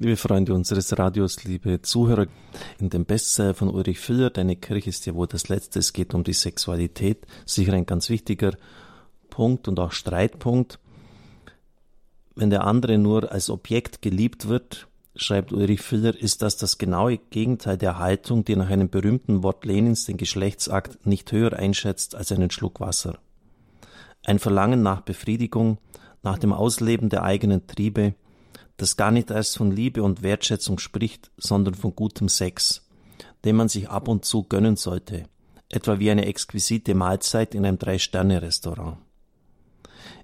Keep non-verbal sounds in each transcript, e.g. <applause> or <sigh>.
Liebe Freunde unseres Radios, liebe Zuhörer, in dem Bestseller von Ulrich Füller, Deine Kirche ist ja wohl das Letzte, es geht um die Sexualität, sicher ein ganz wichtiger Punkt und auch Streitpunkt. Wenn der andere nur als Objekt geliebt wird, schreibt Ulrich Füller, ist das das genaue Gegenteil der Haltung, die nach einem berühmten Wort Lenins den Geschlechtsakt nicht höher einschätzt als einen Schluck Wasser. Ein Verlangen nach Befriedigung, nach dem Ausleben der eigenen Triebe, das gar nicht erst von Liebe und Wertschätzung spricht, sondern von gutem Sex, den man sich ab und zu gönnen sollte, etwa wie eine exquisite Mahlzeit in einem Drei-Sterne-Restaurant.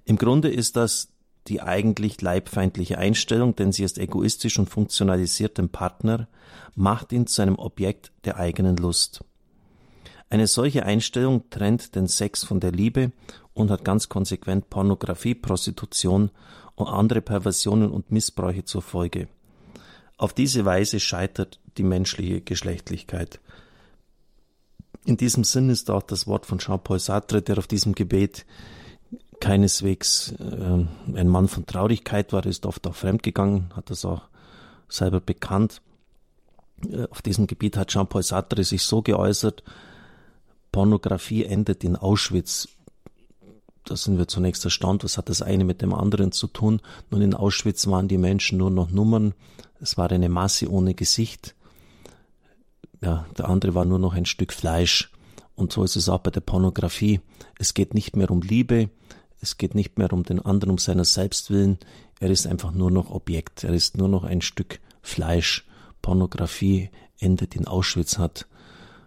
Im Grunde ist das die eigentlich leibfeindliche Einstellung, denn sie ist egoistisch und funktionalisiert den Partner, macht ihn zu einem Objekt der eigenen Lust. Eine solche Einstellung trennt den Sex von der Liebe und hat ganz konsequent Pornografie, Prostitution und andere Perversionen und Missbräuche zur Folge. Auf diese Weise scheitert die menschliche Geschlechtlichkeit. In diesem Sinn ist auch das Wort von Jean-Paul Sartre, der auf diesem Gebet keineswegs äh, ein Mann von Traurigkeit war, ist oft auch fremdgegangen, hat das auch selber bekannt. Äh, auf diesem Gebiet hat Jean-Paul Sartre sich so geäußert, Pornografie endet in Auschwitz, da sind wir zunächst erstaunt, was hat das eine mit dem anderen zu tun. Nun in Auschwitz waren die Menschen nur noch Nummern, es war eine Masse ohne Gesicht. Ja, der andere war nur noch ein Stück Fleisch. Und so ist es auch bei der Pornografie. Es geht nicht mehr um Liebe, es geht nicht mehr um den anderen, um seiner selbst willen. Er ist einfach nur noch Objekt, er ist nur noch ein Stück Fleisch. Pornografie endet in Auschwitz, hat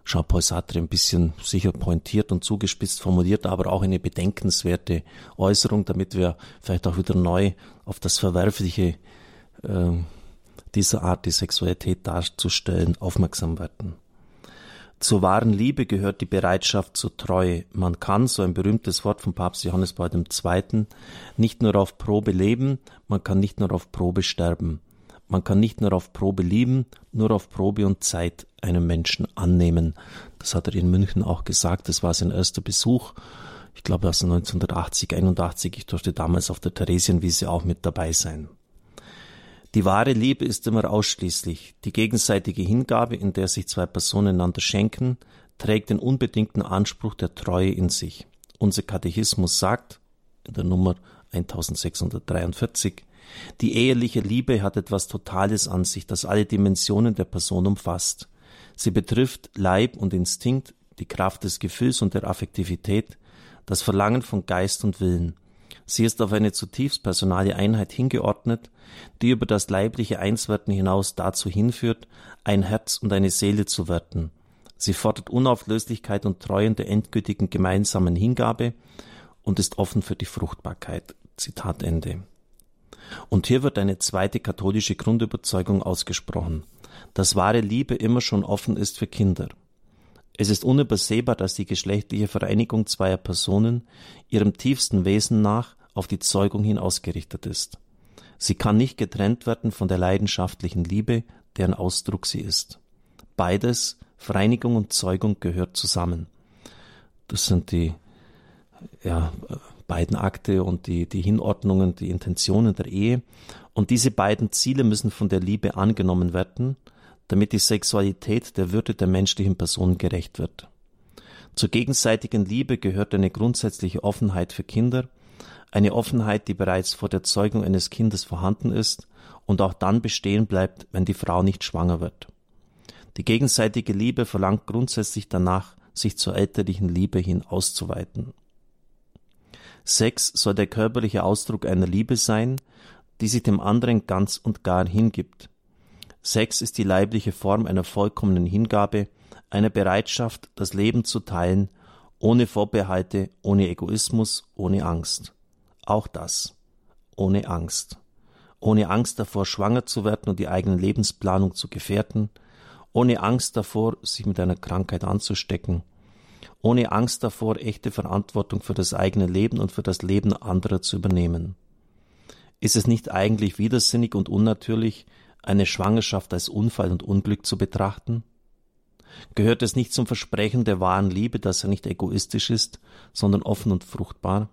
Jean-Paul Sartre ein bisschen sicher pointiert und zugespitzt formuliert, aber auch eine bedenkenswerte Äußerung, damit wir vielleicht auch wieder neu auf das Verwerfliche äh, dieser Art, die Sexualität darzustellen, aufmerksam werden. Zur wahren Liebe gehört die Bereitschaft zur Treue. Man kann, so ein berühmtes Wort von Papst Johannes Paul II., nicht nur auf Probe leben, man kann nicht nur auf Probe sterben. Man kann nicht nur auf Probe lieben, nur auf Probe und Zeit einen Menschen annehmen. Das hat er in München auch gesagt. Das war sein erster Besuch. Ich glaube, aus 1980, 81. Ich durfte damals auf der Theresienwiese auch mit dabei sein. Die wahre Liebe ist immer ausschließlich. Die gegenseitige Hingabe, in der sich zwei Personen einander schenken, trägt den unbedingten Anspruch der Treue in sich. Unser Katechismus sagt, in der Nummer 1643, die eheliche Liebe hat etwas Totales an sich, das alle Dimensionen der Person umfasst. Sie betrifft Leib und Instinkt, die Kraft des Gefühls und der Affektivität, das Verlangen von Geist und Willen. Sie ist auf eine zutiefst personale Einheit hingeordnet, die über das leibliche Einswerden hinaus dazu hinführt, ein Herz und eine Seele zu werden. Sie fordert Unauflöslichkeit und Treuen der endgültigen gemeinsamen Hingabe und ist offen für die Fruchtbarkeit. Zitat Ende. Und hier wird eine zweite katholische Grundüberzeugung ausgesprochen, dass wahre Liebe immer schon offen ist für Kinder. Es ist unübersehbar, dass die geschlechtliche Vereinigung zweier Personen ihrem tiefsten Wesen nach auf die Zeugung hin ausgerichtet ist. Sie kann nicht getrennt werden von der leidenschaftlichen Liebe, deren Ausdruck sie ist. Beides, Vereinigung und Zeugung, gehört zusammen. Das sind die ja, beiden Akte und die, die Hinordnungen, die Intentionen der Ehe. Und diese beiden Ziele müssen von der Liebe angenommen werden, damit die Sexualität der Würde der menschlichen Person gerecht wird. Zur gegenseitigen Liebe gehört eine grundsätzliche Offenheit für Kinder, eine Offenheit, die bereits vor der Zeugung eines Kindes vorhanden ist und auch dann bestehen bleibt, wenn die Frau nicht schwanger wird. Die gegenseitige Liebe verlangt grundsätzlich danach, sich zur elterlichen Liebe hin auszuweiten. Sex soll der körperliche Ausdruck einer Liebe sein, die sich dem anderen ganz und gar hingibt. Sex ist die leibliche Form einer vollkommenen Hingabe, einer Bereitschaft, das Leben zu teilen, ohne Vorbehalte, ohne Egoismus, ohne Angst. Auch das. Ohne Angst. Ohne Angst davor, schwanger zu werden und die eigene Lebensplanung zu gefährden, ohne Angst davor, sich mit einer Krankheit anzustecken, ohne Angst davor, echte Verantwortung für das eigene Leben und für das Leben anderer zu übernehmen. Ist es nicht eigentlich widersinnig und unnatürlich, eine Schwangerschaft als Unfall und Unglück zu betrachten? Gehört es nicht zum Versprechen der wahren Liebe, dass er nicht egoistisch ist, sondern offen und fruchtbar?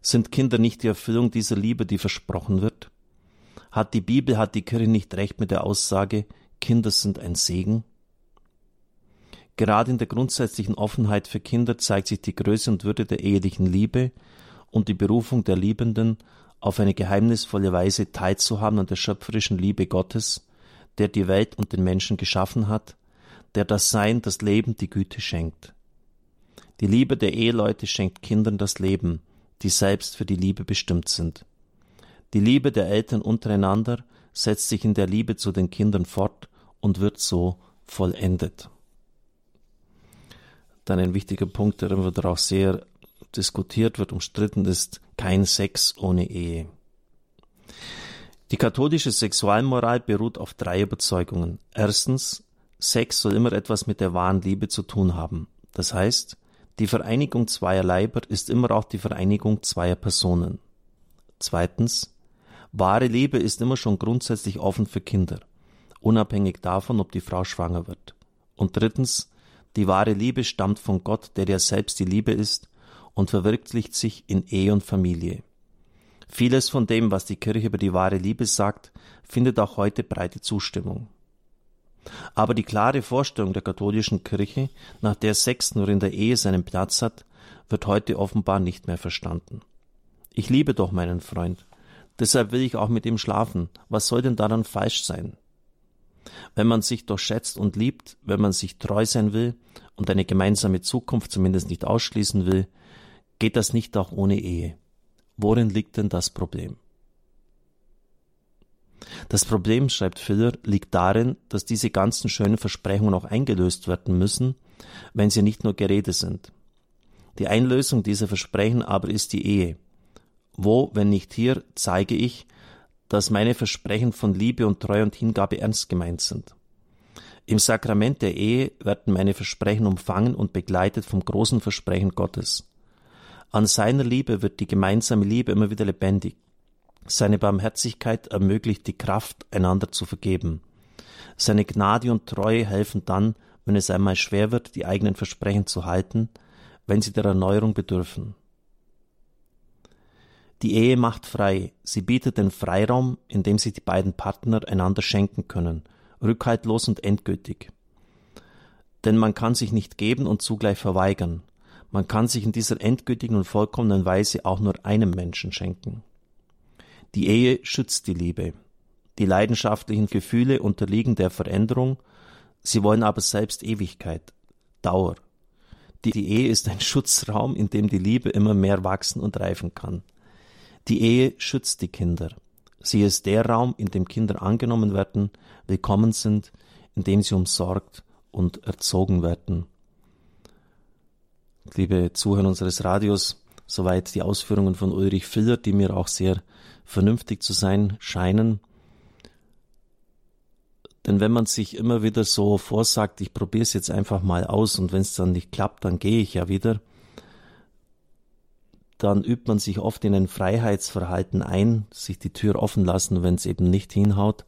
Sind Kinder nicht die Erfüllung dieser Liebe, die versprochen wird? Hat die Bibel, hat die Kirche nicht recht mit der Aussage, Kinder sind ein Segen? Gerade in der grundsätzlichen Offenheit für Kinder zeigt sich die Größe und Würde der ehelichen Liebe und die Berufung der Liebenden, auf eine geheimnisvolle Weise teilzuhaben an der schöpferischen Liebe Gottes, der die Welt und den Menschen geschaffen hat, der das Sein, das Leben, die Güte schenkt. Die Liebe der Eheleute schenkt Kindern das Leben, die selbst für die Liebe bestimmt sind. Die Liebe der Eltern untereinander setzt sich in der Liebe zu den Kindern fort und wird so vollendet. Dann ein wichtiger Punkt, der immer auch sehr diskutiert wird, umstritten ist, kein Sex ohne Ehe. Die katholische Sexualmoral beruht auf drei Überzeugungen. Erstens, Sex soll immer etwas mit der wahren Liebe zu tun haben. Das heißt, die Vereinigung zweier Leiber ist immer auch die Vereinigung zweier Personen. Zweitens, wahre Liebe ist immer schon grundsätzlich offen für Kinder, unabhängig davon, ob die Frau schwanger wird. Und drittens, die wahre Liebe stammt von Gott, der ja selbst die Liebe ist und verwirklicht sich in Ehe und Familie. Vieles von dem, was die Kirche über die wahre Liebe sagt, findet auch heute breite Zustimmung. Aber die klare Vorstellung der katholischen Kirche, nach der Sex nur in der Ehe seinen Platz hat, wird heute offenbar nicht mehr verstanden. Ich liebe doch meinen Freund. Deshalb will ich auch mit ihm schlafen. Was soll denn daran falsch sein? Wenn man sich doch schätzt und liebt, wenn man sich treu sein will und eine gemeinsame Zukunft zumindest nicht ausschließen will, geht das nicht auch ohne Ehe. Worin liegt denn das Problem? Das Problem, schreibt Filler, liegt darin, dass diese ganzen schönen Versprechungen auch eingelöst werden müssen, wenn sie nicht nur Gerede sind. Die Einlösung dieser Versprechen aber ist die Ehe. Wo, wenn nicht hier, zeige ich, dass meine Versprechen von Liebe und Treue und Hingabe ernst gemeint sind. Im Sakrament der Ehe werden meine Versprechen umfangen und begleitet vom großen Versprechen Gottes. An seiner Liebe wird die gemeinsame Liebe immer wieder lebendig. Seine Barmherzigkeit ermöglicht die Kraft, einander zu vergeben. Seine Gnade und Treue helfen dann, wenn es einmal schwer wird, die eigenen Versprechen zu halten, wenn sie der Erneuerung bedürfen. Die Ehe macht frei. Sie bietet den Freiraum, in dem sich die beiden Partner einander schenken können, rückhaltlos und endgültig. Denn man kann sich nicht geben und zugleich verweigern. Man kann sich in dieser endgültigen und vollkommenen Weise auch nur einem Menschen schenken. Die Ehe schützt die Liebe. Die leidenschaftlichen Gefühle unterliegen der Veränderung, sie wollen aber selbst Ewigkeit, Dauer. Die, Ehe ist ein <laughs> Schutzraum, in dem die Liebe immer mehr wachsen und reifen kann. Die Ehe schützt die Kinder. Sie ist der Raum, in dem Kinder angenommen werden, willkommen sind, in dem sie umsorgt und erzogen werden. Liebe Zuhörer unseres Radios, soweit die Ausführungen von Ulrich Filler, die mir auch sehr vernünftig zu sein scheinen. Denn wenn man sich immer wieder so vorsagt, ich probiere es jetzt einfach mal aus und wenn es dann nicht klappt, dann gehe ich ja wieder, dann übt man sich oft in ein Freiheitsverhalten ein, sich die Tür offen lassen, wenn es eben nicht hinhaut,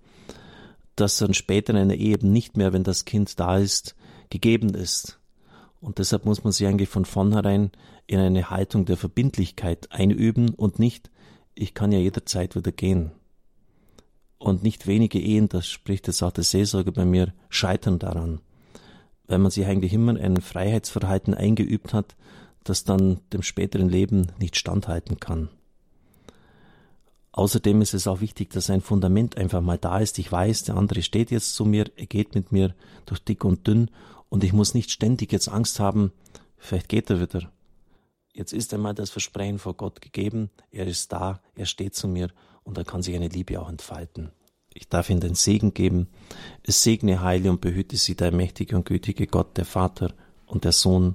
das dann später in einer Ehe eben nicht mehr, wenn das Kind da ist, gegeben ist. Und deshalb muss man sich eigentlich von vornherein in eine Haltung der Verbindlichkeit einüben und nicht ich kann ja jederzeit wieder gehen. Und nicht wenige Ehen, das spricht jetzt auch der Seelsorger bei mir, scheitern daran. Weil man sich eigentlich immer ein Freiheitsverhalten eingeübt hat, das dann dem späteren Leben nicht standhalten kann. Außerdem ist es auch wichtig, dass ein Fundament einfach mal da ist. Ich weiß, der andere steht jetzt zu mir, er geht mit mir durch dick und dünn und ich muss nicht ständig jetzt Angst haben, vielleicht geht er wieder. Jetzt ist einmal das Versprechen vor Gott gegeben, er ist da, er steht zu mir und dann kann sich eine Liebe auch entfalten. Ich darf ihm den Segen geben. Es segne, heile und behüte sie der mächtige und gütige Gott, der Vater und der Sohn